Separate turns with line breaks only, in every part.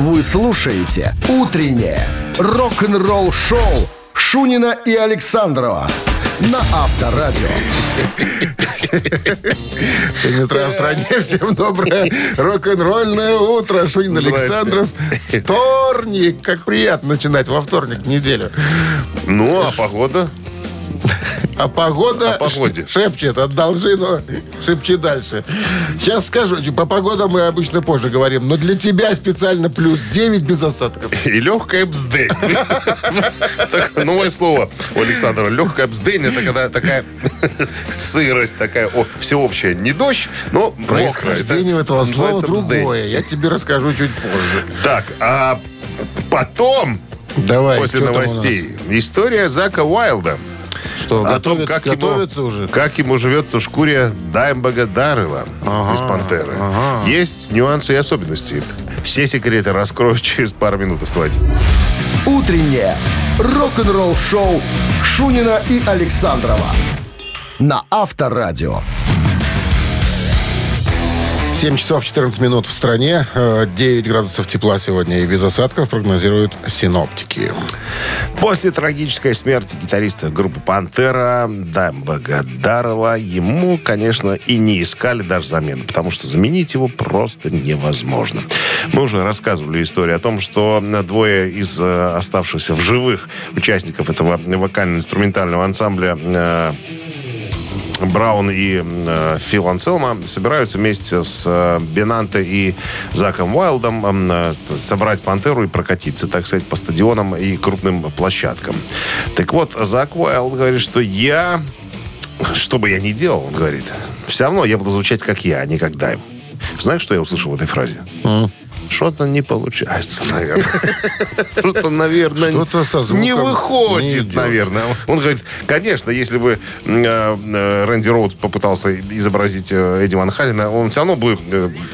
Вы слушаете «Утреннее рок-н-ролл-шоу» Шунина и Александрова на Авторадио.
7 утра в стране. Всем доброе рок-н-ролльное утро. Шунин Александров. Вторник. Как приятно начинать во вторник неделю.
Ну, а погода?
А погода
О погоде.
шепчет, одолжи, но шепчи дальше. Сейчас скажу, по погода мы обычно позже говорим, но для тебя специально плюс 9 без осадков.
И легкая. Так, Новое слово у Александра. Легкая бздень это когда такая сырость, такая всеобщая. Не дождь, но
Происхождение этого слова другое. Я тебе расскажу чуть позже.
Так, а потом,
Давай.
после новостей, история Зака Уайлда.
Что,
о том,
готовят-
как
готовятся
ему,
уже?
как ему живется в шкуре Даймбага Даррелла
Ага,
из «Пантеры».
ага.
Есть нюансы и особенности. Все секреты раскрою через пару минут. Оставайтесь.
«Утреннее рок-н-ролл-шоу» Шунина и Александрова на Авторадио.
7 часов 14 минут в стране. Э, 9 градусов тепла сегодня и без осадков прогнозируют синоптики.
После трагической смерти гитариста группы «Пантера» Даймбага Даррелла ему, конечно, и не искали даже замены, потому что заменить его просто невозможно. Мы уже рассказывали историю о том, что двое из э, оставшихся в живых участников этого вокально-инструментального ансамбля э, Браун и э, Фил Анселма собираются вместе с э, Бенанте и Заком Уайлдом э, собрать «Пантеру» и прокатиться, так сказать, по стадионам и крупным площадкам. Так вот, Зак Уайлд говорит, что я... Что бы я ни делал, он говорит, все равно я буду звучать как я, а не как Дайм. Знаешь, что я услышал в этой фразе? Что-то не получается, наверное. Что-то, наверное, не выходит, наверное. Он говорит, конечно, если бы э, э, Рэнди Роудс попытался изобразить э, Эдди Ван Халлена, он все равно бы,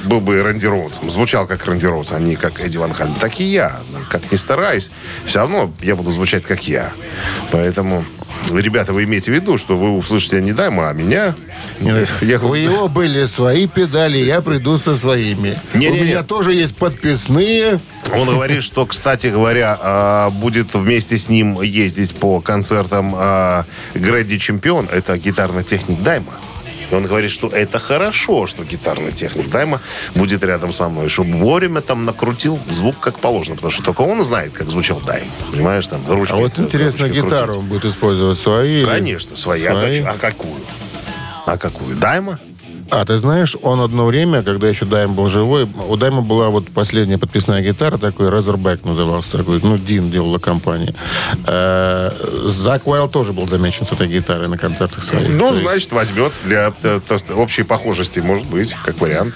был бы Рэнди Роудсом. Звучал как Рэнди Роудс, а не как Эдди Ван Халлен. Так и я. Как не стараюсь, все равно я буду звучать как я. Поэтому, ребята, вы имейте в виду, что вы услышите не Дайма, а меня. Я-
У его были свои педали, я приду со своими.
Не-не-не.
У меня тоже есть подписные.
Он говорит, что, кстати говоря, а, будет вместе с ним ездить по концертам а, Грэдди Чемпион. Это гитарный техник Дайма. И он говорит, что это хорошо, что гитарный техник Дайма будет рядом со мной, чтобы вовремя там накрутил звук как положено, потому что только он знает, как звучал Дайм. Понимаешь, там ручки.
А вот интересно,
ручки
гитару
крутить.
он будет использовать свои?
Конечно, своя.
Свои?
Зачем? А какую? А какую? Дайма?
А ты знаешь, он одно время, когда еще Дайм был живой, у Дайма была вот последняя подписная гитара, такой Razorback назывался, такой, ну, Дин делала компания. Э, Зак Уайлд тоже был замечен с этой гитарой на концертах своих.
Ну, значит, возьмет для э, общей похожести, может быть, как вариант.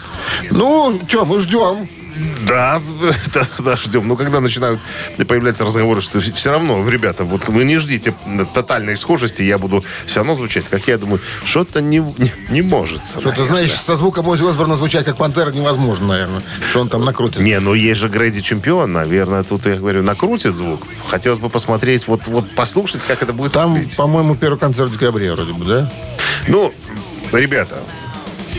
Ну, что, мы ждем.
Да, да, да, ждем. Но когда начинают появляться разговоры, что все равно, ребята, вот вы не ждите тотальной схожести, я буду все равно звучать, как я думаю, что-то не, не, не может.
Что ты знаешь, со звуком Оззи Осборна звучать как Пантера невозможно, наверное. Что он там накрутит.
Не, ну есть же Грэди чемпион, наверное, тут, я говорю, накрутит звук. Хотелось бы посмотреть, вот, вот послушать, как это будет
Там, по-моему, первый концерт в декабре вроде бы, да?
Ну, ребята,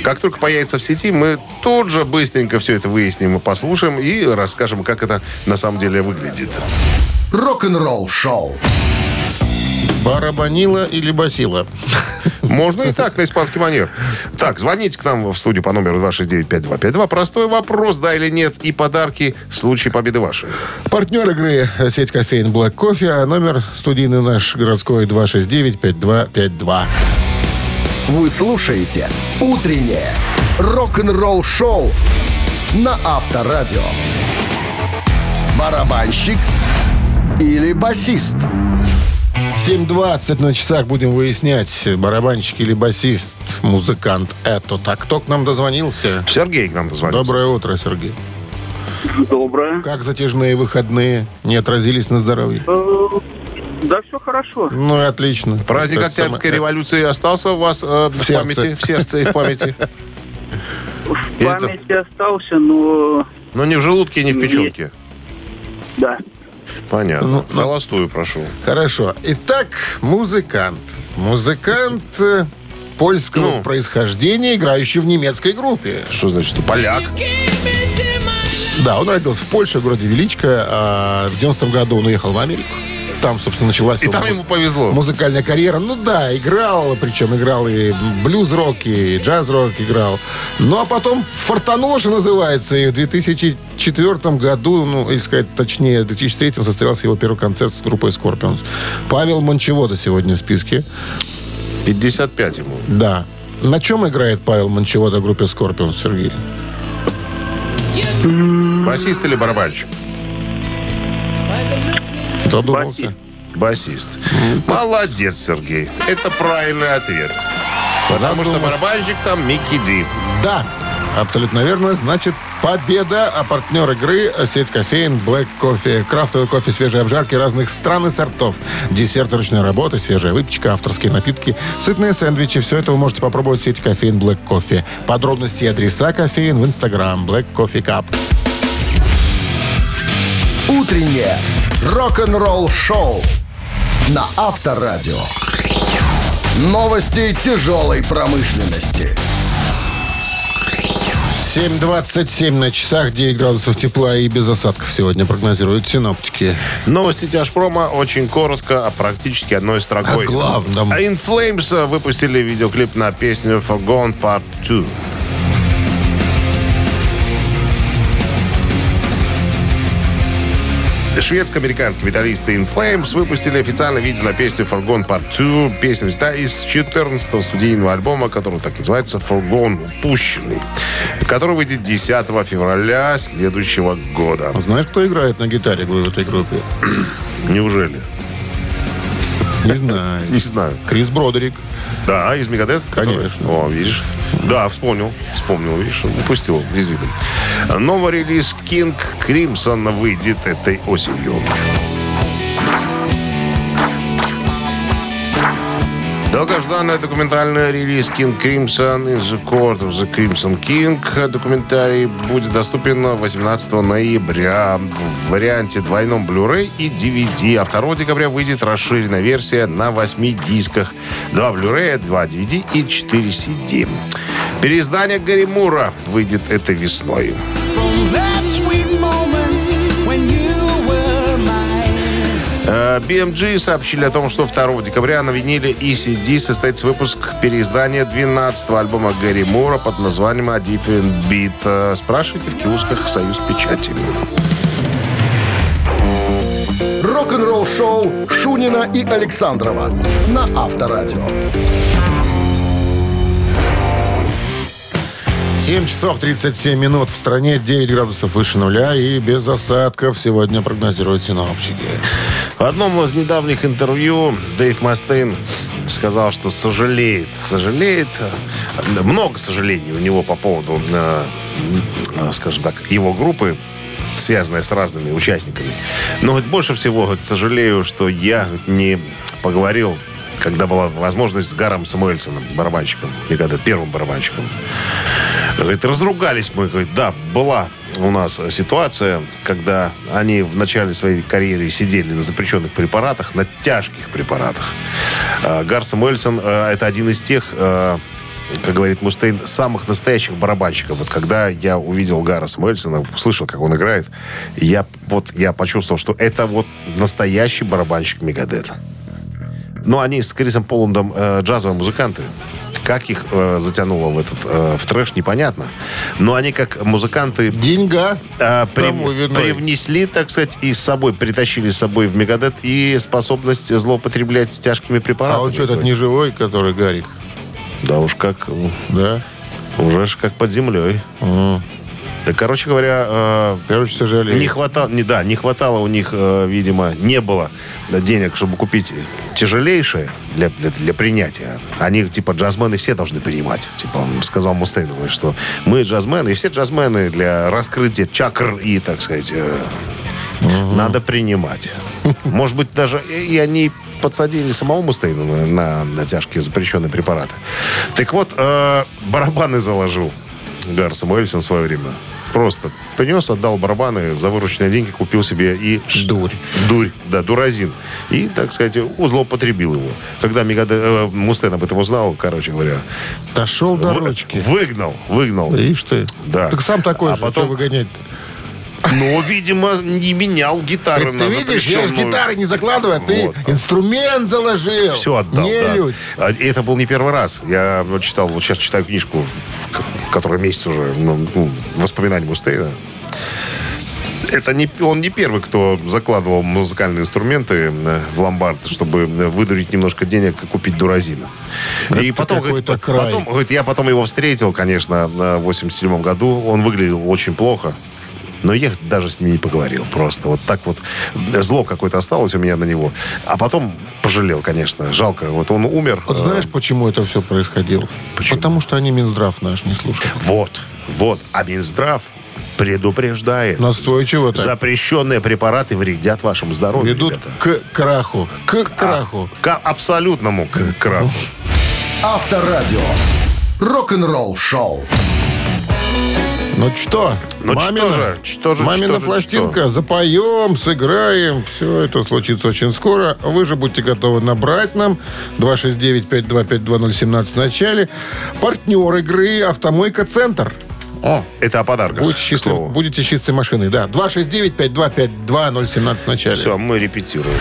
как только появится в сети, мы тут же быстренько все это выясним и послушаем, и расскажем, как это на самом деле выглядит.
Рок-н-ролл-шоу.
Барабанила или басила?
Можно и так, на испанский манер. Так, звоните к нам в студию по номеру 269-5252. Простой вопрос, да или нет, и подарки в случае победы вашей.
Партнер игры сеть кофеин Black Кофе, а номер студийный наш городской 269-5252.
Вы слушаете «Утреннее рок-н-ролл-шоу» на Авторадио. Барабанщик или басист?
7.20 на часах будем выяснять, барабанщик или басист, музыкант это. Так, кто к нам дозвонился?
Сергей к нам дозвонился.
Доброе утро, Сергей.
Доброе.
Как затяжные выходные не отразились на здоровье?
Э, Да, все хорошо.
Ну и отлично.
Праздник
Это
Октябрьской
самое-
революции остался у вас э, в,
сердце.
памяти, в сердце и в памяти?
В памяти остался, но
Но не в желудке, не в печенке.
да.
Понятно.
Ну, ну.
Холостую прошу.
Хорошо. Итак, музыкант. Музыкант э, польского
Ну.
происхождения, играющий в немецкой группе.
Что значит? Поляк?
Да, он родился в Польше, в городе Величко. А в 90 году он уехал в Америку. Там, собственно, началась
И
его
там ему повезло.
музыкальная карьера. Ну да, играл, причем играл и блюз-рок, и джаз-рок играл. Ну а потом фартануло, что называется, и в 2004 году, ну, или сказать точнее, в 2003 состоялся его первый концерт с группой Scorpions. Павел Мончевода сегодня в списке.
55 ему.
Да. На чем играет Павел Мончевода в группе Scorpions, Сергей?
Басист или барабанщик?
Задумался.
Басист. Молодец, Сергей. Это правильный ответ. Потому что барабанщик там Микки Ди.
Да, абсолютно верно. Значит, победа, а партнер игры – сеть кофеин Black Coffee. Крафтовый кофе свежей обжарки разных стран и сортов. Десерты ручной работы, свежая выпечка, авторские напитки, сытные сэндвичи. Все это вы можете попробовать в сети кофеин Black Coffee. Подробности и адреса кофеин в Instagram Black Coffee Cup.
Утреннее рок-н-ролл-шоу на Авторадио. Новости тяжелой промышленности.
7.27 на часах, 9 градусов тепла и без осадков сегодня прогнозируют синоптики.
Новости тяжпрома очень коротко, а практически одной строкой.
О главном.
А In Flames выпустили видеоклип на песню Forgone Part 2. Шведско-американские металлисты In Flames выпустили официальное видео на песню Forgone Part 2. Песня взята из 14-го студийного альбома, который так называется Forgone Упущенный, который выйдет 10 февраля следующего года.
А знаешь, кто играет на гитаре в этой группе?
Неужели?
Не знаю.
Не знаю.
Крис Бродерик.
Да, из Мегадет?
Конечно.
О, видишь? Да, вспомнил. Вспомнил, видишь? Упустил из виду. Новый релиз King Crimson выйдет этой осенью. Долгожданный документальный релиз King Crimson in the Court of the Crimson King. Документарий будет доступен 18 ноября в варианте двойном Blu-ray и DVD. А 2 декабря выйдет расширенная версия на 8 дисках. 2 Blu-ray, 2 DVD и 4 CD. Переиздание Гарри Мура выйдет этой весной. BMG сообщили о том, что 2 декабря на виниле и CD состоится выпуск переиздания 12-го альбома Гэри Мура под названием «A Different Beat». Э, Спрашивайте в киосках «Союз Печати».
Рок-н-ролл-шоу Шунина и Александрова на Авторадио.
7 часов 37 минут. В стране 9 градусов выше нуля и без осадков сегодня прогнозируют синоптики.
В одном из недавних интервью Дэйв Мастейн сказал, что сожалеет. Сожалеет. э, Много сожалений у него по поводу, э, э, скажем так, его группы связанная с разными участниками. Но вот больше всего вот, сожалею, что я не поговорил, когда была возможность с Гаром Самуэльсоном, барабанщиком, Мегадет, первым барабанщиком. Говорит, разругались мы. Говорит, да, была у нас ситуация, когда они в начале своей карьеры сидели на запрещенных препаратах, на тяжких препаратах. А, Гар Самуэльсон э, это один из тех, э, как говорит Мустейн, самых настоящих барабанщиков. Вот когда я увидел Гара Самуэльсона, услышал, как он играет, я вот я почувствовал, что это вот настоящий барабанщик Мегадета. Но они с Крисом Поландом э, джазовые музыканты. Как их э, затянуло в этот э, в трэш, непонятно. Но они как музыканты
Деньга.
э, при- привнесли, так сказать, и с собой, притащили с собой в Мегадет и способность злоупотреблять тяжкими препаратами.
А он что, этот не живой, который Гарик?
Да уж как,
Да?
уже ж как под землей.
М.
Да, короче говоря, э,
Короче, сожалею.
не хватало, не, да, не хватало у них, э, видимо, не было денег, чтобы купить тяжелейшее для, для, для принятия. Они, типа, джазмены все должны принимать. Типа, он сказал Мустейну, говорит, что мы джазмены, и все джазмены для раскрытия чакр и, так сказать, э, надо принимать. Может быть, даже и и они подсадили самого Мустейна на, на- на тяжкие запрещенные препараты. Так вот, э, барабаны заложил Гар Самуэльсон в свое время. Просто принес, отдал барабаны, за вырученные деньги купил себе и...
Дурь.
Дурь, да, дуразин. И, так сказать, злоупотребил его. Когда Мегаде, э, Мустейн об этом узнал, короче говоря,
Дошел до
вы-
ручки.
выгнал, выгнал.
Ишь ты.
Да.
Так сам такой
А
же.
потом-
выгонять
Но, видимо, не менял гитары
Ты видишь, я же гитары не закладываю, а ты
Вот.
инструмент заложил.
Все отдал,
Не
да. А, и это был не первый раз. Я вот читал, вот сейчас читаю книжку, к- которая месяц уже, ну, ну, воспоминания Мустейна. Это не, он не первый, кто закладывал музыкальные инструменты э, в ломбард, чтобы э, выдурить немножко денег и купить дуразина. и потом, говорит,
какой-то край.
потом, говорит, я потом его встретил, конечно, в 87 году. Он выглядел очень плохо. Но я даже с ним не поговорил просто. Вот так вот зло какое-то осталось у меня на него. А потом пожалел, конечно. Жалко. Вот он умер.
Вот
Э,
знаешь, почему это все происходило?
Почему?
Потому что они Минздрав наш не слушают.
Вот, вот. А Минздрав предупреждает.
Настойчиво так.
Запрещенные препараты вредят вашему здоровью,
Ведут
ребята.
к краху. К краху.
К абсолютному к краху.
Авторадио. Рок-н-ролл шоу.
Ну что,
Ну
мамина,
что же, что же,
мамина
что же,
пластинка, запоем, сыграем. Все это случится очень скоро. Вы же будьте готовы набрать нам 269-5252017 в начале. Партнер игры «Автомойка Центр». О,
Это о подарках.
будете,
слову.
будете чистой машиной, да. 269-5252017 в начале.
Все, мы репетируем.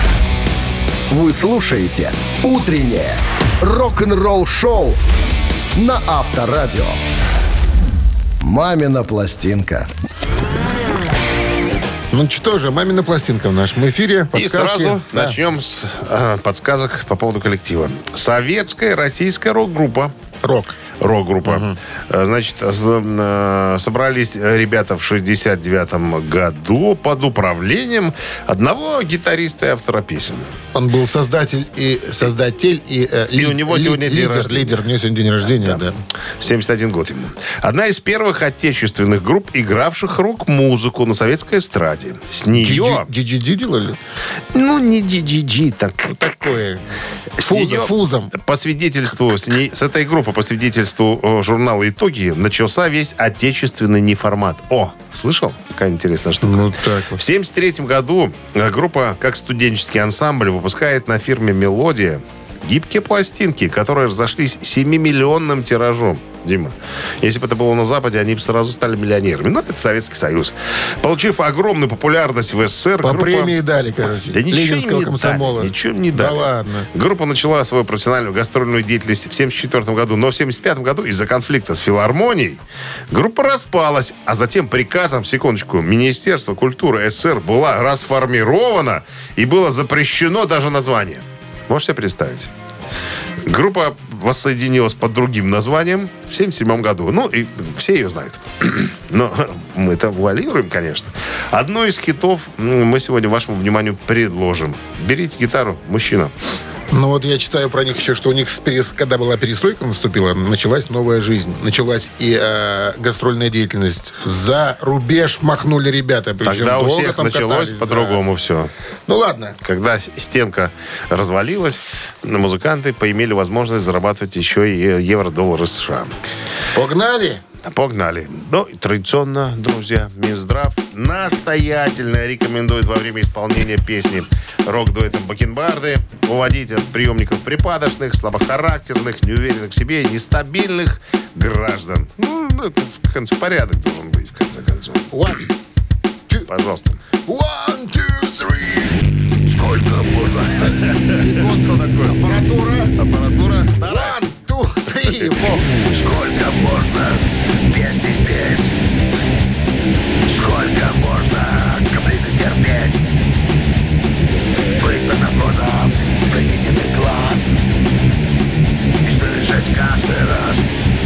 Вы слушаете «Утреннее рок-н-ролл-шоу» на Авторадио. «Мамина пластинка».
Ну что же, мамина пластинка в нашем эфире.
И
Подсказки.
сразу
Да.
начнем с э, подсказок по поводу коллектива. Советская российская рок-группа.
Рок.
Рок-группа. Э, Значит, э, собрались ребята в 69 году под управлением одного гитариста и автора песен.
Он был создатель и создатель и, э,
И у него сегодня день
лидер,
рождения.
лидер, у него сегодня день рождения, да.
71 год ему. Одна из первых отечественных групп, игравших рок-музыку на советской эстраде. С нее...
GGG делали?
Ну, не GGG, так...
Такое.
С
Фузом,
неё,
фузом.
По свидетельству, с, ней- с этой группы, по свидетельству э, журнала «Итоги», начался весь отечественный неформат. О, слышал? Какая интересная штука.
Ну, так
В
вот.
1973 году э, группа, как студенческий ансамбль, выпускает на фирме «Мелодия» гибкие пластинки, которые разошлись 7-миллионным тиражом. Дима, если бы это было на Западе, они бы сразу стали миллионерами. Но это Советский Союз. Получив огромную популярность в СССР,
По
группа-
премии дали, короче.
да ничего не
комсомола.
дали, ничего не
Да
дали.
ладно.
Группа начала свою профессиональную гастрольную деятельность в 1974 году, но в 1975 году из-за конфликта с филармонией группа распалась, а затем приказом, секундочку, Министерства культуры СССР была расформирована и было запрещено даже название. Можете себе представить? Группа воссоединилась под другим названием в 1977 году. Ну, и все ее знают. Но мы это вуалируем, конечно. Одно из хитов мы сегодня вашему вниманию предложим. Берите гитару, мужчина.
Ну вот я читаю про них еще, что у них, перес- когда была перестройка наступила, началась новая жизнь. Началась и э, гастрольная деятельность. За рубеж махнули ребята. Причем
Тогда у всех началось
катались, да.
по-другому все.
Ну ладно.
Когда стенка развалилась, музыканты поимели возможность зарабатывать еще и евро-доллары США.
Погнали.
Погнали. Ну, и традиционно, друзья, Минздрав настоятельно рекомендует во время исполнения песни рок-дуэтом Бакенбарды уводить от приемников припадочных, слабохарактерных, неуверенных в себе, нестабильных граждан. Ну, ну, это в конце порядок должен быть, в конце концов.
One, two,
Пожалуйста.
one, two, three. Сколько можно? Что такое? Аппаратура.
Аппаратура старая.
One, two, three.
Сколько можно песни петь? Сколько можно капризы терпеть? Быть под наркозом пленительных глаз И слышать каждый раз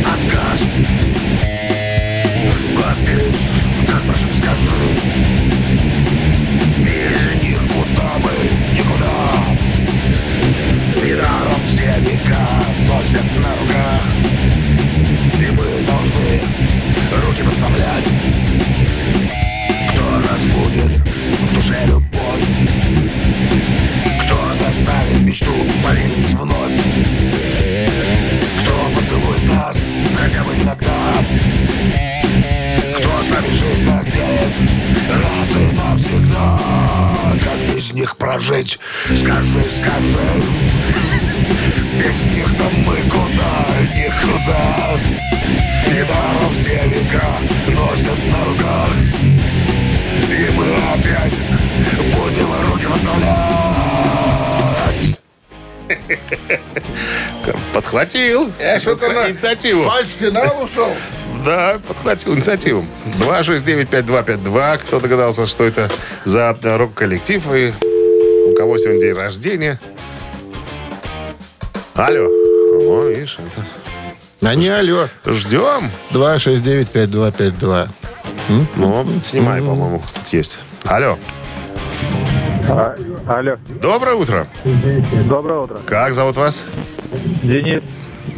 отказ Попись, как прошу, скажи Без них куда бы никуда Недаром все века носят на руках мечту поверить вновь Кто поцелует нас хотя бы иногда Кто с нами жизнь разделит раз и навсегда Как без них прожить? Скажи, скажи без них-то мы куда, никуда Недаром все века носят на руках И играть. Будем руки подставлять.
Подхватил.
Э, что-то
инициативу.
Фальш-финал ушел.
Да, подхватил инициативу. 269-5252. Кто догадался, что это за рок-коллектив и у кого сегодня день рождения? Алло. О, видишь, это...
А не алло.
Ждем.
269-5252.
Ну, снимай, по-моему, тут есть. Алло.
А, алло,
Доброе утро.
доброе утро.
Как зовут вас?
Денис,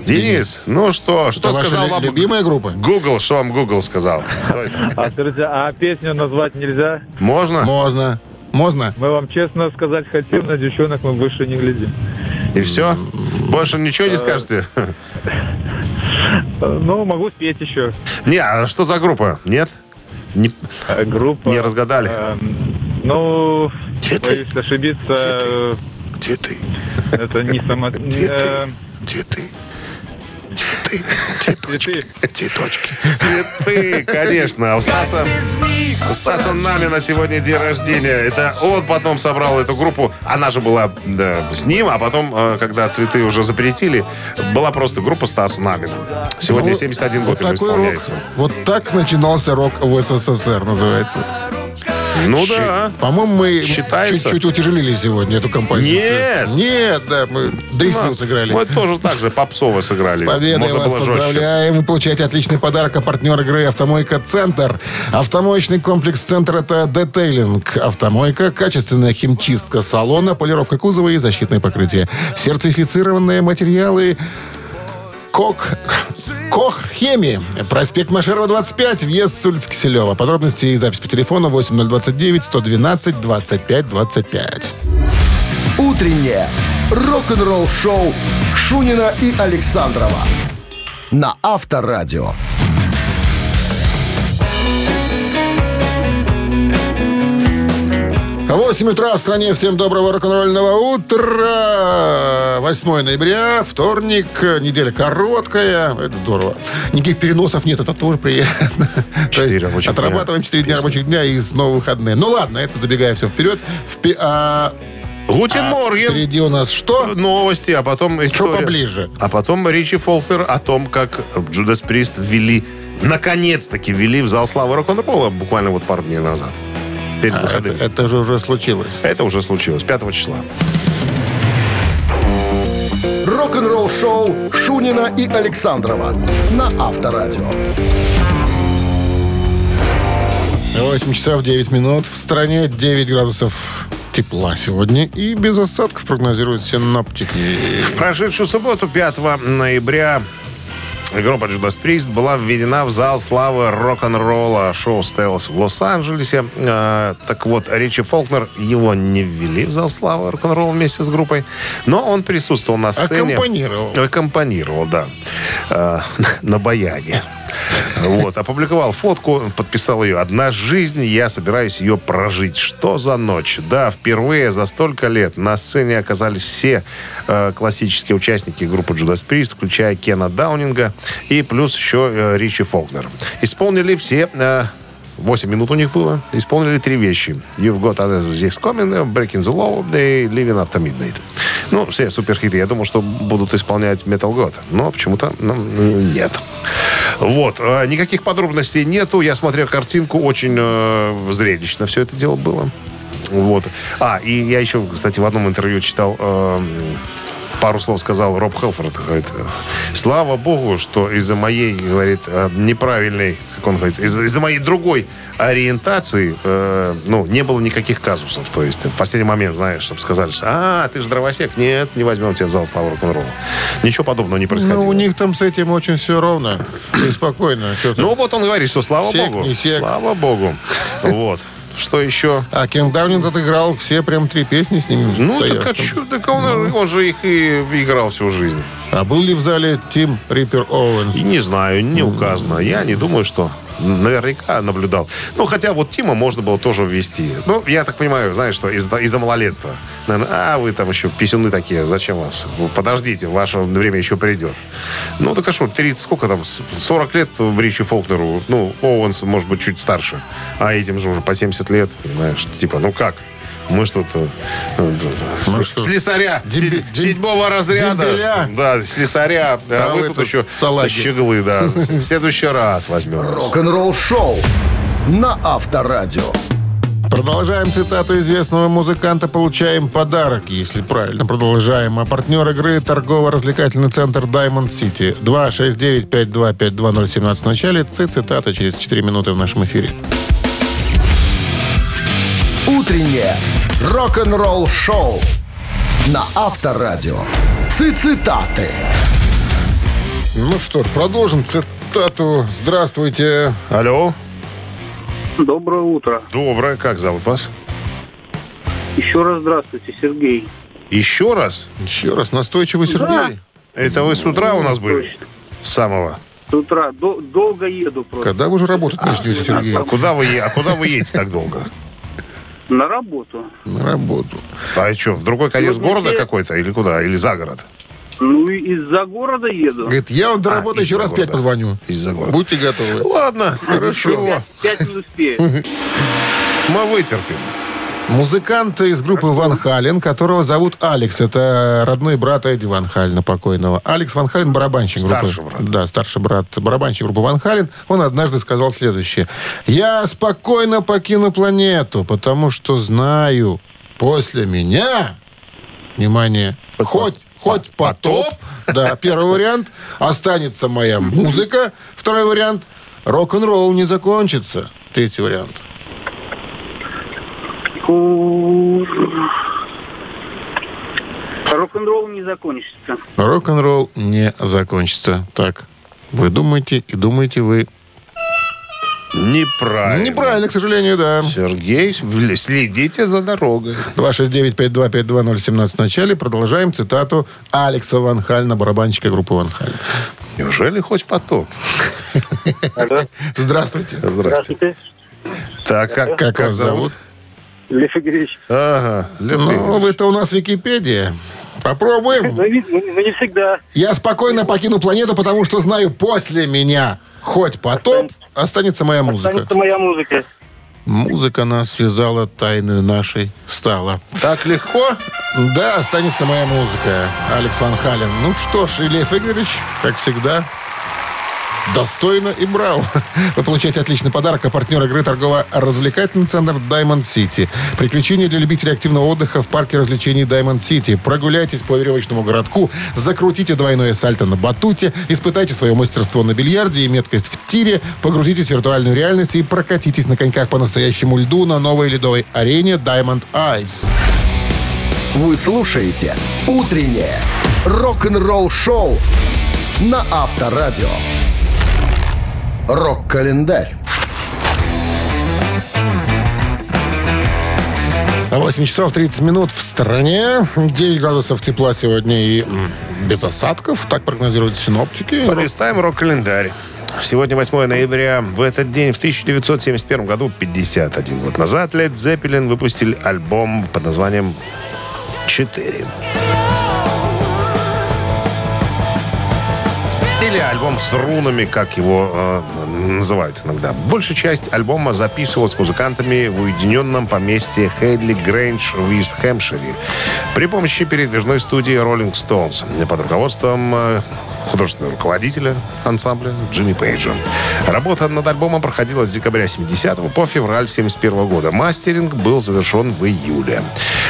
Денис. Ну что, что
Это ваша
сказал вам
любимая группа?
Google? Что вам Google сказал?
А, скажите, а песню назвать нельзя?
Можно?
Можно. Можно?
Мы вам честно сказать хотим, на девчонок мы выше не глядим.
И все? Больше ничего не скажете?
Э, Ну, могу спеть еще.
Не, а что за группа? Нет? Не-
Э, Группа...
Не разгадали?
Ну,
Где ты?
боюсь ошибиться,
Где ты?
это не само...
Где
э,
ты? Где ты? Где ты? Цветочки. Цветочки.
Цветы, конечно. А у Стаса, у Стаса Намина сегодня день рождения. Это он потом собрал эту группу. Она же была да, с ним, а потом, э, когда цветы уже запретили, была просто группа Стаса Намина. Сегодня
Ну,
71
вот
год ему
такой рок.
исполняется.
Вот так начинался рок в СССР, называется.
Ну да.
По-моему, мы
Считается.
чуть-чуть утяжелили сегодня эту композицию.
Нет.
Нет, да, мы Дреснил сыграли.
Мы тоже так же попсово сыграли.
С победой
Можно
вас
было жестче.
поздравляем. Вы получаете отличный подарок. А партнер игры «Автомойка Центр». Автомоечный комплекс «Центр» — это детейлинг. Автомойка, качественная химчистка салона, полировка кузова и защитное покрытие. Сертифицированные материалы Кок, Хеми. Проспект Машерова, 25. Въезд с улицы Киселева. Подробности и запись по телефону 8029 112 25 25.
Утреннее рок-н-ролл-шоу Шунина и Александрова на Авторадио.
8 утра в стране. Всем доброго рок-н-ролльного утра. 8 ноября, вторник. Неделя короткая. Это здорово. Никаких переносов нет, это тоже приятно. То есть
Четыре рабочих дня.
Отрабатываем 4 дня рабочих дня и снова выходные. Ну ладно, это забегая все вперед. Впе- а,
Гутен
а
Морген.
Впереди у нас что?
Новости, а потом история.
поближе?
А потом Ричи Фолкнер о том, как Джудас Прист ввели, наконец-таки ввели в зал славы рок-н-ролла буквально вот пару дней назад. Перед
А, Это,
выходными.
это же уже случилось.
Это уже случилось, 5 числа.
Рок-н-ролл-шоу Шунина и Александрова на Авторадио.
8 часов 9 минут. В стране 9 градусов тепла сегодня. И без осадков прогнозируют синоптики.
В прошедшую субботу, 5 ноября, группа Judas Priest была введена в зал славы рок-н-ролла. Шоу состоялось в Лос-Анджелесе. Э, так вот, Ричи Фолкнер, его не ввели в зал славы рок-н-ролла вместе с группой, но он присутствовал на сцене.
Аккомпанировал.
Аккомпанировал, да. Э, на баяне. Вот, опубликовал фотку, подписал ее. «Одна жизнь, я собираюсь ее прожить». Что за ночь? Да, впервые за столько лет на сцене оказались все э, классические участники группы Judas Priest, включая Кена Даунинга и плюс еще э, Ричи Фолкнер. Исполнили все... э, 8 минут у них было. Исполнили три вещи. You've Got This Coming, Breaking the Law и Living After Midnight. Ну, все суперхиты. Я думал, что будут исполнять Metal God. Но почему-то ну, нет. Вот. э, Никаких подробностей нету. Я смотрел картинку. Очень э, зрелищно все это дело было. Вот. А, и я еще, кстати, в одном интервью читал... э, пару слов сказал Роб Хелфорд. Говорит, слава богу, что из-за моей, говорит, э, неправильной, как он говорит, из- из-за моей другой ориентации, э, ну, не было никаких казусов. То есть в последний момент, знаешь, чтобы сказали, что, а, ты же дровосек. Нет, не возьмем тебя в зал славы рок-н-ролла. Ничего подобного не происходило.
Ну, у них там с этим очень все ровно и спокойно.
Ну, вот он говорит, что слава богу. Слава богу. Вот. Что еще?
А Кен Даунинг отыграл все прям три песни с ними.
Ну, так а чё, так он, он же их и играл всю жизнь.
А был ли в зале Тим Риппер Оуэнс?
И не знаю, не указано. Я не думаю, что наверняка наблюдал. Ну, хотя вот Тима можно было тоже ввести. Ну, я так понимаю, знаешь, что из-за из малолетства. Наверное, а, вы там еще писюны такие, зачем вас? Подождите, ваше время еще придет. Ну, так а что, 30, сколько там, с- 40 лет Ричи Фолкнеру, ну, Оуэнс, может быть, чуть старше. А этим же уже по 70 лет, понимаешь, типа, ну как? Мы что-то...
Мы что,
слесаря се- седьмого разряда.
дембеля?
Да, слесаря. А,
А
вы тут
тут
еще
салаги.
щеглы, да. В следующий раз возьмем.
Рок-н-ролл шоу на Авторадио.
Продолжаем цитату известного музыканта, получаем подарок, если правильно продолжаем. А партнер игры торгово-развлекательный центр Diamond City. 269-5252-017 в начале. Цитата через 4 минуты в нашем эфире.
Утреннее рок-н-ролл шоу на Авторадио. Цитаты.
Ну что ж, продолжим цитату. Здравствуйте.
Алло.
Доброе утро.
Доброе. Как зовут вас?
Еще раз здравствуйте, Сергей.
Еще раз?
Еще раз, настойчивый Сергей.
Это вы с утра у нас были?
Точно.
С самого.
С утра До- долго еду просто.
Когда вы уже работать начнете, Сергей?
А куда вы, а куда вы едете так долго?
На работу.
На работу.
А что, в другой конец
Вот
города какой-то или куда? Или за город?
Ну и из-за города еду.
Говорит, я вам до
А,
работы еще
из-за
раз
города.
пять позвоню.
Из-за города.
Будьте готовы.
Ладно, хорошо.
Пять не успею.
Мы вытерпим.
Музыкант из группы Ван Хален, которого зовут Алекс. Это родной брат Эдди Ван Халена покойного. Алекс Ван Хален барабанщик группы.
Старший брат.
Да, старший брат барабанщик группы Ван Хален. Он однажды сказал следующее. «Я спокойно покину планету, потому что знаю, после меня, внимание, хоть, хоть потоп, да, первый вариант, останется моя музыка, второй вариант, рок-н-ролл не закончится, третий вариант».
У- Рок-н-ролл не закончится.
Рок-н-ролл не закончится. Так, вы думаете, и думаете вы.
Неправильно.
Неправильно, к сожалению, да.
Сергей, следите за дорогой.
269-5252-017 в начале. Продолжаем цитату Алекса Ван Хальна, барабанщика группы Ван Халь.
Неужели хоть потоп?
Здравствуйте.
Здрасте. Так, как,
Как вас зовут?
Лев Игоревич,
Ага, Лев
Ну,
Игоревич.
вы-то у нас Википедия. Попробуем.
ну, не, ну, не всегда.
Я спокойно покину планету, потому что знаю, после меня хоть потоп, останется моя музыка.
Останется моя музыка.
Музыка нас связала тайную нашей стала.
Так легко?
Да, останется моя музыка. Алекс Ван Хален. Ну что ж, Илья Игоревич, как всегда, достойно и браво. Вы получаете отличный подарок, а партнер игры торгово-развлекательный центр Diamond City. Приключения для любителей активного отдыха в парке развлечений Diamond City. Прогуляйтесь по веревочному городку, закрутите двойное сальто на батуте, испытайте свое мастерство на бильярде и меткость в тире, погрузитесь в виртуальную реальность и прокатитесь на коньках по настоящему льду на новой ледовой арене Diamond Ice.
Вы слушаете «Утреннее рок-н-ролл-шоу» на Авторадио. Рок-календарь.
8 часов 30 минут в стране. 9 градусов тепла сегодня и без осадков. Так прогнозируют синоптики.
Полистаем рок-календарь. Сегодня 8 ноября. В этот день, в 1971 году, 51 год назад, Led Zeppelin выпустили альбом под названием «Четыре». Или альбом с рунами, как его э, называют иногда. Большая часть альбома записывалась музыкантами в уединенном поместье Хейдли Грейндж в Ист-Хэмпшире при помощи передвижной студии Rolling Stones под руководством э, художественного руководителя ансамбля Джимми Пейджа. Работа над альбомом проходила с декабря 70 по февраль 71 года. Мастеринг был завершен в июле.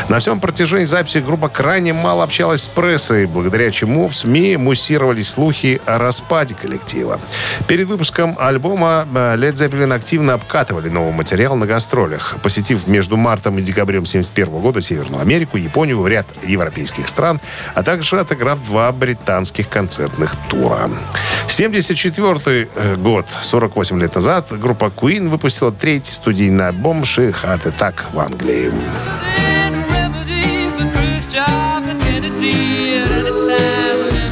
На всем протяжении записи группа крайне мало общалась с прессой, благодаря чему в СМИ муссировались слухи о распаде коллектива. Перед выпуском альбома э, Led Zeppelin активно обкатывали новый материал на гастролях, посетив между мартом и декабрем 71 года Северную Америку, Японию, ряд европейских стран, а также отыграв два британских концертных тура. 74 год, 48 лет назад, группа Queen выпустила третий студийный альбом «She Heart Attack» в Англии.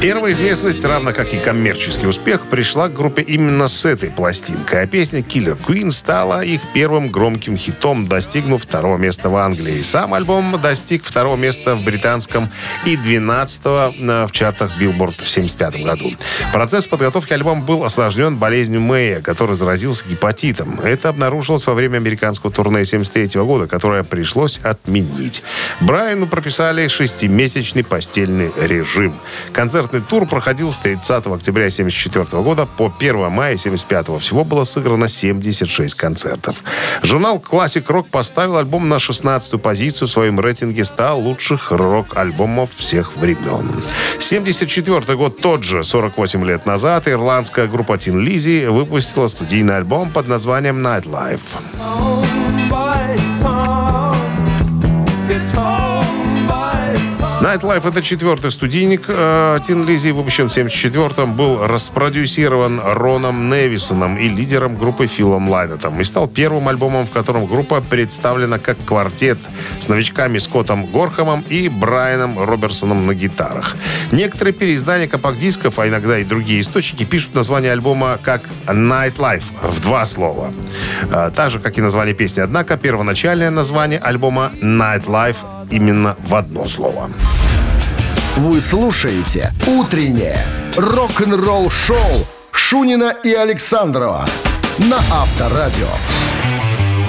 Первая известность, равно как и коммерческий успех, пришла к группе именно с этой пластинкой. А песня Killer Queen стала их первым громким хитом, достигнув второго места в Англии. Сам альбом достиг второго места в британском и 12 в чартах Billboard в 1975 году. Процесс подготовки альбома был осложнен болезнью Мэя, который заразился гепатитом. Это обнаружилось во время американского турне 1973 года, которое пришлось отменить. Брайану прописали шестимесячный постельный режим. Концертный тур проходил с 30 октября 1974 года по 1 мая 1975. Всего было сыграно 76 концертов. Журнал Classic Rock поставил альбом на 16-ю позицию в своем рейтинге 100 лучших рок-альбомов всех времен. 1974 год тот же, 48 лет назад, ирландская группа Тин Лизи выпустила студийный альбом под названием Nightlife. Nightlife — это четвертый студийник э, Тин Лизи, выпущен в 1974-м, был распродюсирован Роном Невисоном и лидером группы Филом Лайнетом и стал первым альбомом, в котором группа представлена как квартет с новичками Скоттом Горхамом и Брайаном Роберсоном на гитарах. Некоторые переиздания компакт-дисков, а иногда и другие источники, пишут название альбома как Nightlife в два слова. Э, так же, как и название песни. Однако первоначальное название альбома Nightlife именно в одно слово.
Вы слушаете «Утреннее рок-н-ролл-шоу» Шунина и Александрова на Авторадио.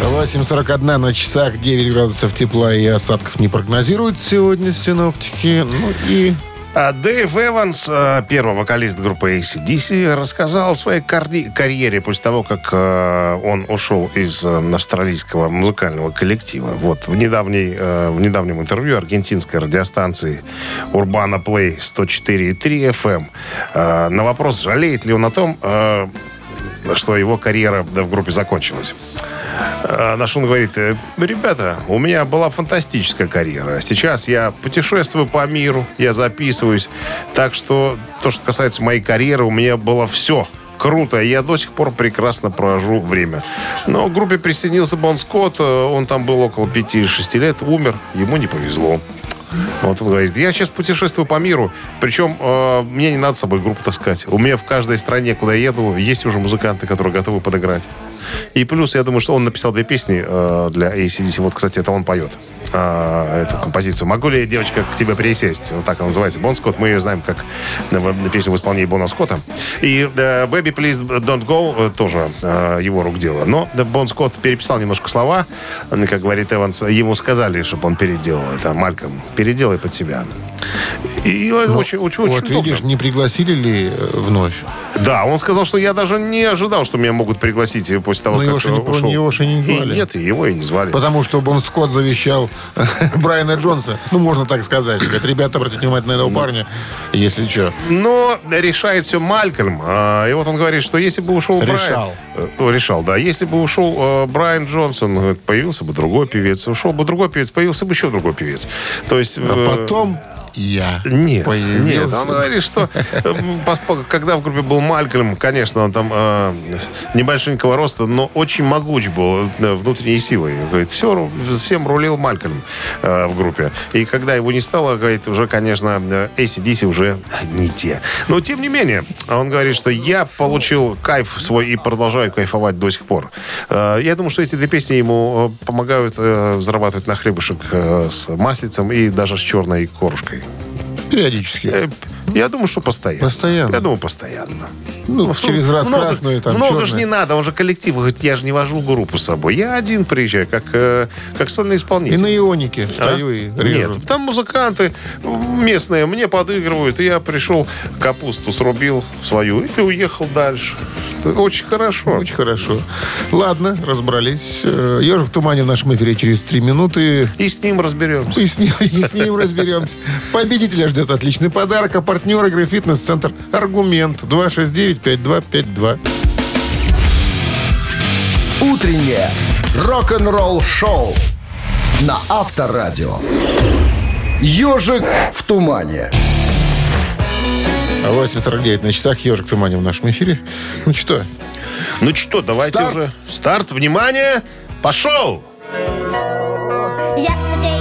8.41 на часах, 9 градусов тепла и осадков не прогнозируют сегодня синоптики. Ну и
Дэйв Эванс, э, первый вокалист группы ACDC, рассказал о своей карьере после того, как э, он ушел из э, австралийского музыкального коллектива. Вот в, недавней, в недавнем интервью аргентинской радиостанции Urbana Play 104.3 FM на вопрос, жалеет ли он о том, что его карьера в группе закончилась. А, На что он говорит, «Э, ребята, у меня была фантастическая карьера. Сейчас я путешествую по миру, я записываюсь. Так что то, что касается моей карьеры, у меня было все круто. Я до сих пор прекрасно провожу время. Но к группе присоединился Бон Скотт. э, Он там был около 5-6 лет, умер. Ему не повезло. Вот он говорит, я сейчас путешествую по миру, причем э, мне не надо с собой группу таскать. У меня в каждой стране, куда я еду, есть уже музыканты, которые готовы подыграть. И плюс, я думаю, что он написал две песни э, для ACDC. Вот, кстати, это он поет э, эту композицию. «Могу ли, девочка, к тебе присесть?» Вот так она называется. Бон Скотт. Мы ее знаем как э, на песню в исполнении Бона Скотта. И э, «Baby, please don't go» э, тоже э, его рук дело. Но да, Бон Скотт переписал немножко слова. Э, Как говорит Эванс, ему сказали, чтобы он переделал это. Мальком, переделай под себя. И это очень, очень, очень
вот
удобно.
видишь, не пригласили ли э, вновь?
Да, он сказал, что я даже не ожидал, что меня могут пригласить после того,
Но
как
его же не-
ушел.
его же не
И
звали.
нет, и его и не звали.
Потому что Бон Скотт завещал Брайана Джонса. Ну, можно так сказать. Говорит, ребята, обратите внимание на этого парня, если что.
Но решает все Малькольм. А, И вот он говорит, что если бы ушел
Решал.
Брайан... Э, Решал, да. Если бы ушел э, Брайан Джонсон, появился бы другой певец. Ушел бы другой певец, появился бы еще другой певец. То есть...
А
э,
потом я
Нет,
появился.
нет, он говорит, что э, когда в группе был Малькольм, конечно, он там э, небольшенького роста, но очень могуч был э, внутренней силой. Говорит, все, всем рулил Малькольм э, в группе. И когда его не стало, говорит, уже, конечно, э, ACDC уже не те. Но, тем не менее, он говорит, что я получил кайф свой и продолжаю кайфовать до сих пор. Э, Я думаю, что эти две песни ему э, помогают э, зарабатывать на хлебушек э, с маслицем и даже с черной корушкой.
Периодически.
Я думаю, что постоянно.
Постоянно?
Я думаю, постоянно.
Ну, через раз
много,
красную, там,
Много
черную.
же не надо, он же коллектив. Говорит, я же не вожу группу с собой. Я один приезжаю, как, э, как сольный
И
исполнитель.
на ионике стою
А?
и режу.
Нет, там музыканты местные мне подыгрывают. И я пришел, капусту срубил свою и уехал дальше. Очень хорошо.
Очень хорошо. Ладно, разобрались. Э, Ежик в тумане в нашем эфире через три минуты.
И с ним разберемся.
И с ним, и с ним разберемся. Победителя ждет отличный подарок. А партнер игры «Фитнес-центр Аргумент» 269-5252.
«Утреннее рок-н-ролл-шоу» на Авторадио. «Ежик в тумане».
8.49 на часах. Ежик в тумане в нашем эфире. Ну что,
Ну что, давайте
Старт.
уже. Старт, внимание, пошел!
Yesterday,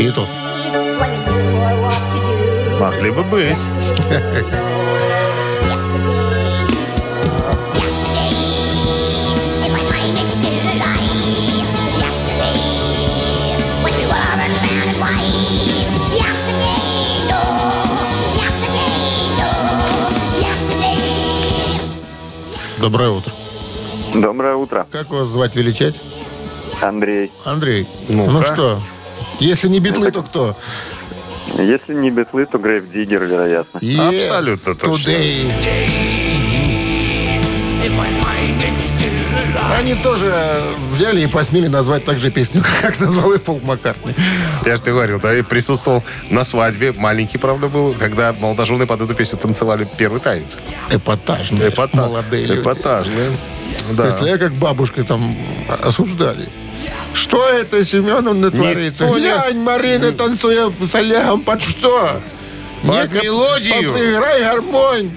Битлз.
Могли бы быть.
Доброе утро.
Доброе утро,
Как вас звать, величать?
Андрей.
Андрей.
Ну-ка.
Ну что, если не битлы, то кто?
Если не Битлы, то Грейв Диггер, вероятно.
Yes,
Абсолютно точно.
Они тоже взяли и посмели назвать так же песню, как назвал и Пол Маккартни.
Я же тебе говорил, да, и присутствовал на свадьбе. Маленький, правда, был, когда молодожены под эту песню танцевали первый танец.
Эпатажные
Эпата-
молодые люди.
Эпатажные. Да.
Представляю, как бабушка там осуждали. Что это, Семеновна, творится?
Никто не-
Глянь, Марина, танцуя с Олегом под что?
Под
Не-ка,
мелодию.
Играй гармонь.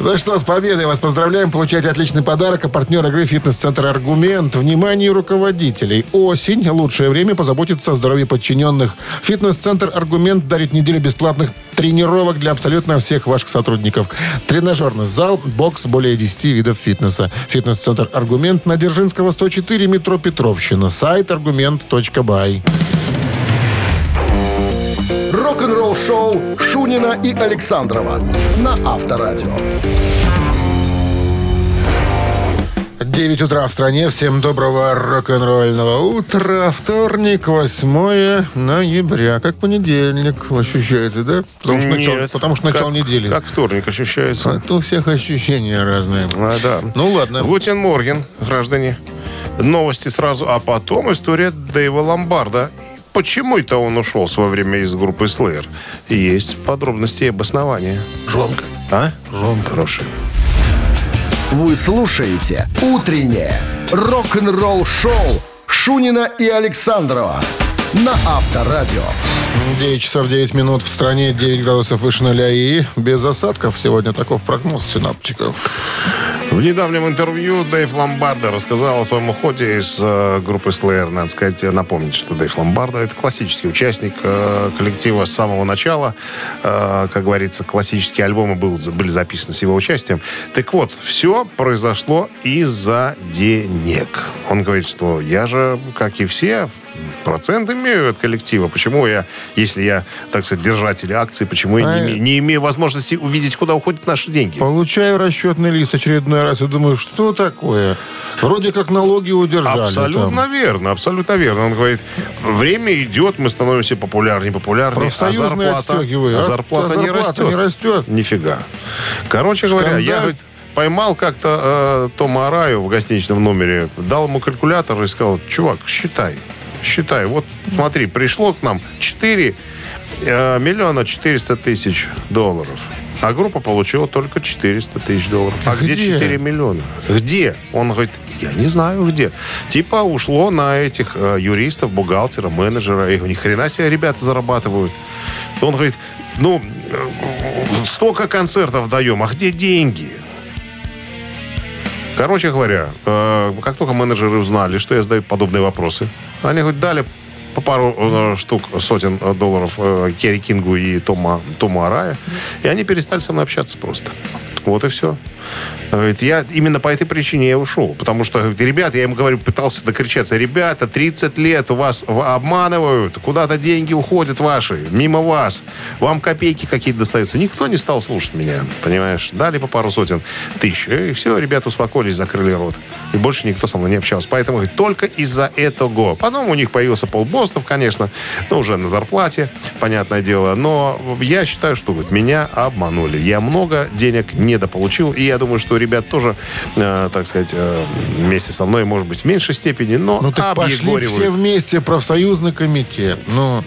Ну что, с победой вас поздравляем. Получайте отличный подарок. А партнер игры «Фитнес-центр Аргумент». Внимание руководителей. Осень. Лучшее время позаботиться о здоровье подчиненных. «Фитнес-центр Аргумент» дарит неделю бесплатных тренировок для абсолютно всех ваших сотрудников. Тренажерный зал, бокс, более 10 видов фитнеса. «Фитнес-центр Аргумент» на Дзержинского, 104, метро Петровщина. Сайт аргумент.бай.
Рок-н-ролл шоу Шунина и Александрова на Авторадио.
9 утра в стране. Всем доброго рок-н-ролльного утра. Вторник, 8 ноября. Как понедельник ощущается, да? Потому что начало,
Нет.
потому что начало
Как-
недели.
Как вторник ощущается.
Это у всех ощущения разные.
А, да.
Ну ладно.
Guten Morgen, граждане. Новости сразу, а потом история Дэйва Ломбарда. Почему это он ушел в свое время из группы Slayer? Есть подробности и обоснования.
Жонка.
А? Жон хороший.
Вы слушаете «Утреннее рок-н-ролл-шоу» Шунина и Александрова на Авторадио.
9 часов 9 минут в стране, 9 градусов выше нуля и без осадков. Сегодня таков прогноз синаптиков.
В недавнем интервью Дэйв Ломбарда рассказал о своем уходе из э, группы Slayer. Надо сказать, напомнить, что Дэйв Ломбарда это классический участник э, коллектива с самого начала. Э, как говорится, классические альбомы был, были записаны с его участием. Так вот, все произошло из-за денег. Он говорит, что я же, как и все, процент имею от коллектива. Почему я, если я, так сказать, держатель акций, почему я
А,
не, имею, не имею возможности увидеть, куда уходят наши деньги?
Получаю расчетный лист очередной раз и думаю, что такое? Вроде как налоги удержали.
Абсолютно
там.
верно, абсолютно верно. Он говорит, время идет, мы становимся популярнее, популярнее, а зарплата, а
А
зарплата, не,
зарплата
растет.
не растет.
Нифига. Короче говоря, я говорит, поймал как-то э, Тома Араю в гостиничном номере, дал ему калькулятор и сказал, чувак, считай, считай. Вот смотри, пришло к нам 4 э, миллиона 400 тысяч долларов. А группа получила только 400 тысяч долларов. А где
Где?
4 миллиона? Где? Он говорит, я не знаю где. Типа ушло на этих э, юристов, бухгалтера, менеджера. И ни хрена себе ребята зарабатывают. Он говорит, ну, э, столько концертов даем, а где деньги? Короче говоря, э, как только менеджеры узнали, что я задаю подобные вопросы, они говорят, дали по пару э, штук, сотен э, долларов э, Керри Кингу и Тома, Тому Арая, и они перестали со мной общаться просто. Вот и все. Говорит, я именно по этой причине я ушел. Потому что, говорит, ребята, я им говорю, пытался докричаться, ребята, 30 лет вас в- обманывают, куда-то деньги уходят ваши, мимо вас, вам копейки какие-то достаются. Никто не стал слушать меня, понимаешь? Дали по пару сотен тысяч, и все, ребята успокоились, закрыли рот. И больше никто со мной не общался. Поэтому, говорит, только из-за этого. Потом у них появился Пол Бостов, конечно, но уже на зарплате, понятное дело. Но я считаю, что говорит, меня обманули. Я много денег недополучил, и я думаю, что ребят тоже, э, так сказать, э, вместе со мной, может быть, в меньшей степени, но
Ну так пошли
объегоривают.
все вместе, профсоюзный комитет. Ну,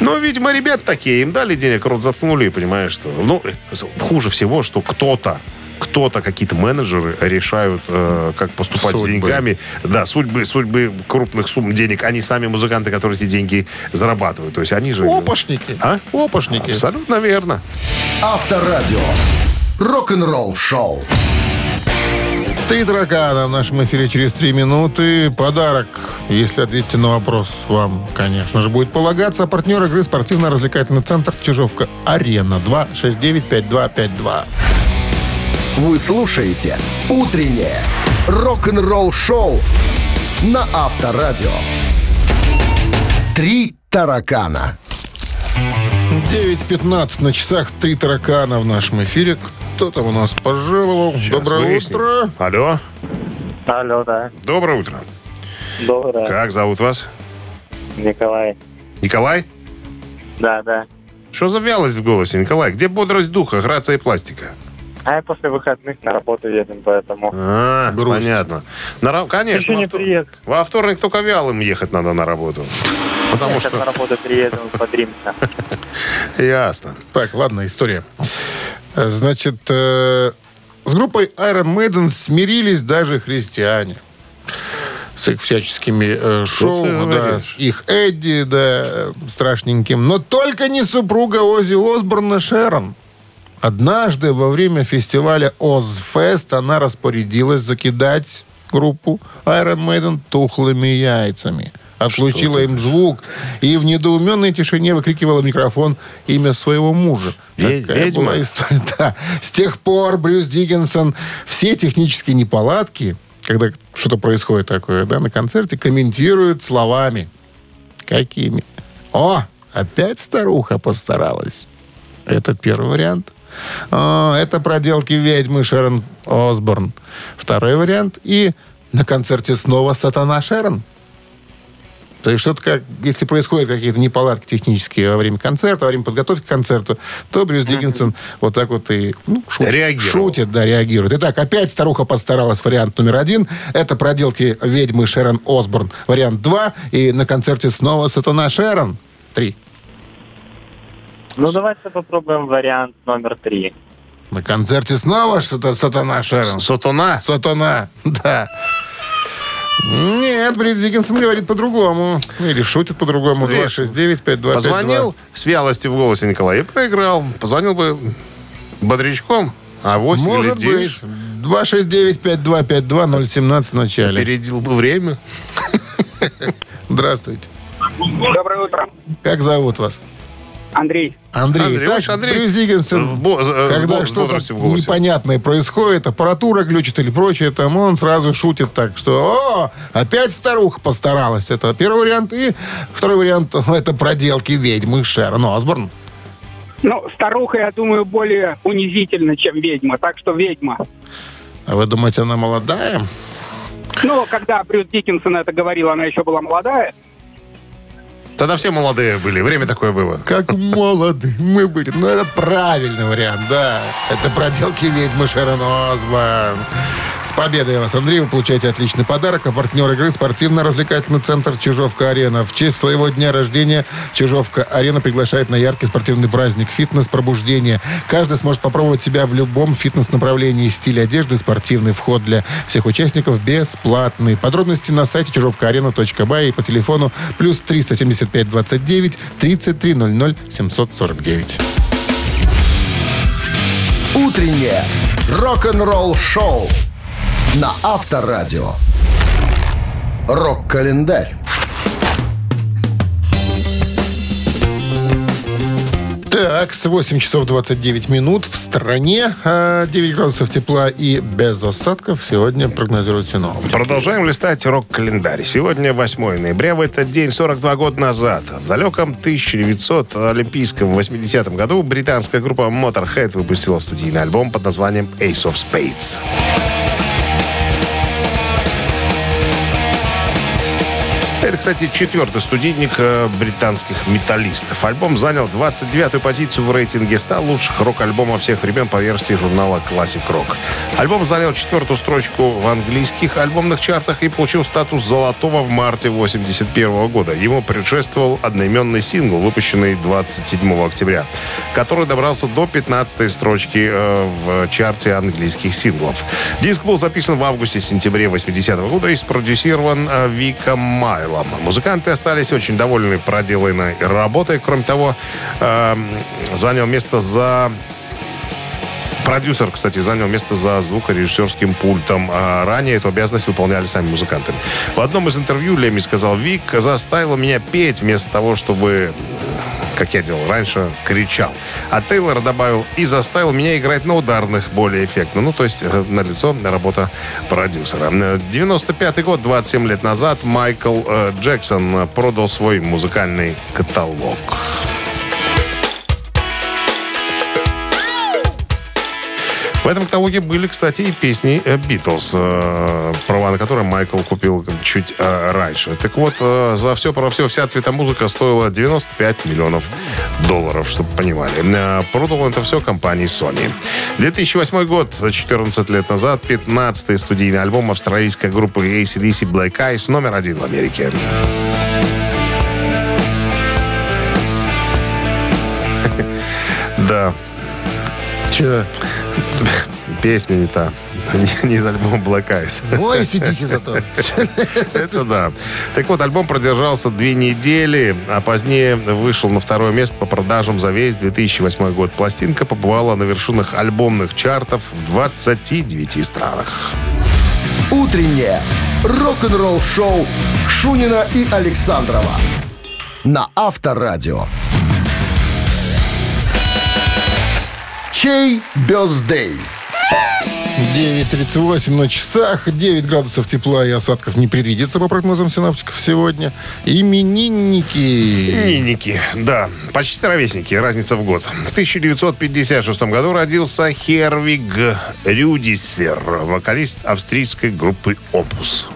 Ну, видимо, ребят такие, им дали денег, рот заткнули, понимаешь, что... Ну, э, хуже всего, что кто-то кто-то, какие-то менеджеры решают, э, как поступать с
Судьбы.
деньгами. Да, судьбы, судьбы крупных сумм денег. Они сами музыканты, которые эти деньги зарабатывают. То есть они же...
опошники.
А?
Опошники.
Абсолютно верно.
Авторадио. Рок-н-ролл шоу.
Три таракана в нашем эфире через три минуты. Подарок, если ответите на вопрос, вам, конечно же, будет полагаться. Партнер игры спортивно-развлекательный центр «Чижовка-Арена» 269-5252.
Вы слушаете «Утреннее рок-н-ролл-шоу» на Авторадио. «Три таракана».
9.15 на часах. Три таракана в нашем эфире. Кто там у нас пожаловал?
Сейчас
Доброе
выясним.
утро.
Алло.
Алло, да.
Доброе утро.
Доброе.
Как зовут вас?
Николай.
Николай?
Да, да.
Что за вялость в голосе, Николай? Где бодрость духа, грация и пластика?
А я после выходных на работу едем, поэтому...
А,
Грусть.
понятно. На, конечно,
Еще не
втор-
приеду.
во вторник только вялым ехать надо на работу. Потому
Я сейчас на
что...
работу приеду, подримся.
Ясно.
Так, ладно, история. Значит, э, с группой Iron Maiden смирились даже христиане. С их всяческими э, шоу, да, с их Эдди, да, страшненьким. Но только не супруга Ози Осборна Шерон. Однажды во время фестиваля Озфест она распорядилась закидать группу Iron Maiden тухлыми яйцами. Отключила им звук и в недоуменной тишине выкрикивала в микрофон имя своего мужа. Такая
ведьма?
была история. Да. С тех пор Брюс Диккенсон все технические неполадки, когда что-то происходит такое, да, на концерте, комментирует словами. Какими? О, опять старуха постаралась. Это первый вариант. О, это проделки ведьмы Шерон Осборн. Второй вариант. И на концерте снова Сатана Шерон. То есть что-то как, если происходят какие-то неполадки технические во время концерта, во время подготовки к концерту, то Брюс Диккенсон вот так вот и ну, шутит, шутит, да, реагирует. Итак, опять старуха постаралась. Вариант номер один. Это проделки ведьмы Шерон Осборн. Вариант два. И на концерте снова Сатана Шерон. Три.
Ну, давайте попробуем вариант номер три.
На концерте снова что-то Сатана Шерон.
Сатана?
Сатана, да. Нет, Брит Диккенсон говорит по-другому. Или шутит по-другому.
Видишь,
269-5252.
Позвонил с вялостью в голосе Николай и проиграл. Позвонил бы бодрячком, а 8
Может
или 9
быть. 269-5252-017 в начале.
опередил бы время.
Здравствуйте.
Доброе утро.
Как зовут вас?
Андрей.
Андрей.
Андрей,
Так,
видишь, Андрей
Брюс Диккенсон,
в бо-
когда что-то непонятное происходит, аппаратура глючит или прочее, там он сразу шутит так, что «О, опять старуха постаралась». Это первый вариант. И второй вариант – это проделки ведьмы Шерон Осборн.
Ну, старуха, я думаю, более унизительна, чем ведьма. Так что ведьма.
А вы думаете, она молодая?
Ну, когда Брюс Диккенсон это говорил, она еще была молодая.
Тогда все молодые были, время такое было.
Как молоды мы были. Ну, это правильный вариант, да. Это проделки ведьмы Шерон Осборн. С победой вас, Андрей. Вы получаете отличный подарок. А партнер игры спортивно-развлекательный центр «Чижовка-арена». В честь своего дня рождения «Чижовка-арена» приглашает на яркий спортивный праздник «Фитнес-пробуждение». Каждый сможет попробовать себя в любом фитнес-направлении. Стиль одежды, спортивный вход для всех участников бесплатный. Подробности на сайте чижовкаарена.бай и по телефону плюс 375 29 33 00 749.
Утреннее рок-н-ролл-шоу на Авторадио. Рок-календарь.
Так, с 8 часов 29 минут в стране а, 9 градусов тепла и без осадков сегодня прогнозируют синоптики.
Продолжаем листать рок-календарь. Сегодня 8 ноября. В этот день, 42 года назад, в далеком 1900 олимпийском 80-м году британская группа Motorhead выпустила студийный альбом под названием Ace of Spades. Это, кстати, четвертый студийник э, британских металлистов. Альбом занял 29-ю позицию в рейтинге 100 лучших рок-альбомов всех времен по версии журнала Classic Rock. Альбом занял четвертую строчку в английских альбомных чартах и получил статус золотого в марте 81 года. Ему предшествовал одноименный сингл, выпущенный 27 октября, который добрался до 15 строчки э, в чарте английских синглов. Диск был записан в августе-сентябре 80 года и спродюсирован э, Виком Майлом. Музыканты остались очень довольны проделанной работой. Кроме того, э, занял место за Продюсер, кстати, занял место за звукорежиссерским пультом. А ранее эту обязанность выполняли сами музыканты. В одном из интервью Леми сказал, Вик заставила меня петь вместо того, чтобы как я делал раньше, кричал. А Тейлор добавил и заставил меня играть на ударных более эффектно. Ну, то есть э, на лицо работа продюсера. 95 год, 27 лет назад, Майкл э, Джексон продал свой музыкальный каталог. В этом каталоге были, кстати, и песни э, Битлз, э, права на которые Майкл купил чуть э, раньше. Так вот, за все про все вся цветомузыка стоила 95 миллионов долларов, чтобы понимали. Продал это все компании Sony. 2008 год, 14 лет назад, 15-й студийный альбом австралийской группы ACDC Black Eyes номер один в Америке. Да,
Че?
песня не та. Не, не из альбома Black Eyes.
Ой, сидите зато.
Это да. Так вот, альбом продержался две недели, а позднее вышел на второе место по продажам за весь 2008 год. Пластинка побывала на вершинах альбомных чартов в 29 странах.
Утреннее рок-н-ролл-шоу Шунина и Александрова на Авторадио. Чей бездей?
9.38 на часах, 9 градусов тепла и осадков не предвидится по прогнозам синаптиков сегодня. Именинники.
Именинники, да, почти ровесники, разница в год. В 1956 году родился Хервиг Рюдисер, вокалист австрийской группы «Опус».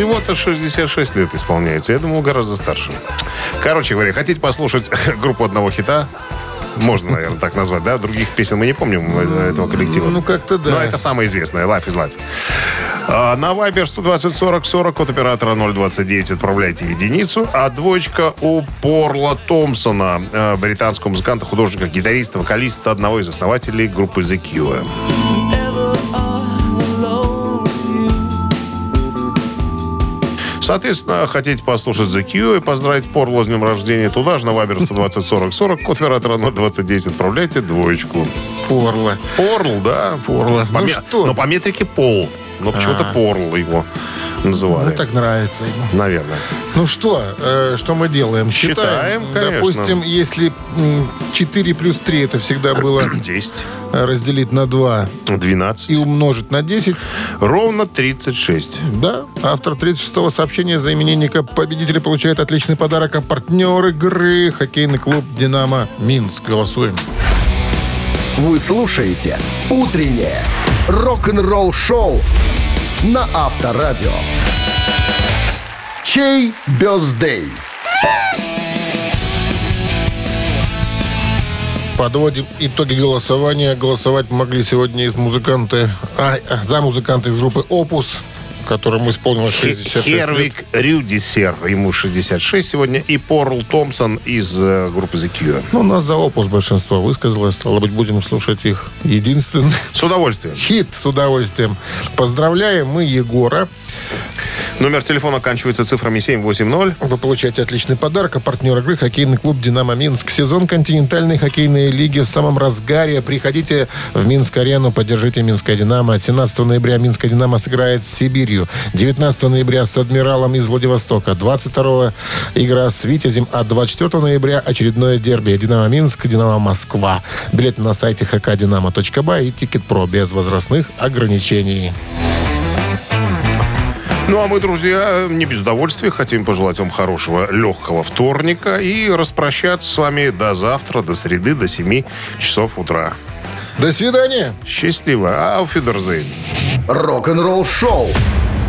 Всего-то 66 лет исполняется. Я думал, гораздо старше. Короче говоря, хотите послушать группу одного хита? Можно, наверное, так назвать, да? Других песен мы не помним э, этого коллектива.
Ну, как-то да.
Но это самое известное. Life is Life. А, на Viber 120 40 40 от оператора 029 отправляйте единицу. А двоечка у Порла Томпсона, э, британского музыканта, художника, гитариста, вокалиста, одного из основателей группы The Cure. Соответственно, хотите послушать The Cure и поздравить Порло с днем рождения, туда же на Viber 120 40 40, код оператора 029 отправляйте двоечку.
Порла.
Порл, да.
Порла.
По
Ну
ме-
что?
Но по метрике Пол. Но почему-то
А.
Порл его называли.
Ну, так нравится ему.
Наверное.
Ну что, э, что мы делаем?
Считаем, конечно.
Допустим, если м, 4 плюс 3 это всегда было
10,
э, разделить на 2
12,
и умножить на 10,
ровно 36.
да, автор 36-го сообщения за именинника победителя получает отличный подарок, а партнер игры хоккейный клуб «Динамо» Минск. Голосуем.
Вы слушаете «Утреннее рок-н-ролл-шоу» на Авторадио. Чей бездей?
Подводим итоги голосования. Голосовать могли сегодня из музыканты, а, а, за музыканты из группы «Опус», которому исполнилось 66 лет.
Хервик Рюдисер, ему 66 сегодня, и Порл Томпсон из э, группы The Cure.
Ну, у нас за «Опус» большинство высказалось. Стало быть, будем слушать их единственный
С удовольствием.
хит с удовольствием. Поздравляем мы Егора.
Номер телефона оканчивается цифрами 780.
Вы получаете отличный подарок. А партнер игры хоккейный клуб «Динамо Минск». Сезон континентальной хоккейной лиги в самом разгаре. Приходите в Минск-арену, поддержите Минское «Динамо». 17 ноября Минское «Динамо» сыграет с Сибирью. 19 ноября с «Адмиралом» из Владивостока. 22 игра с «Витязем». А 24 ноября очередное дерби. «Динамо Минск», «Динамо Москва». Билет на сайте hkdinamo.by и «Ticket Pro» без возрастных ограничений.
Ну, а мы, друзья, не без удовольствия хотим пожелать вам хорошего, легкого вторника и распрощаться с вами до завтра, до среды, до 7 часов утра.
До свидания!
Счастливо. Ауфидерзейн.
Рок-н-ролл-шоу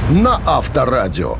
на Авторадио.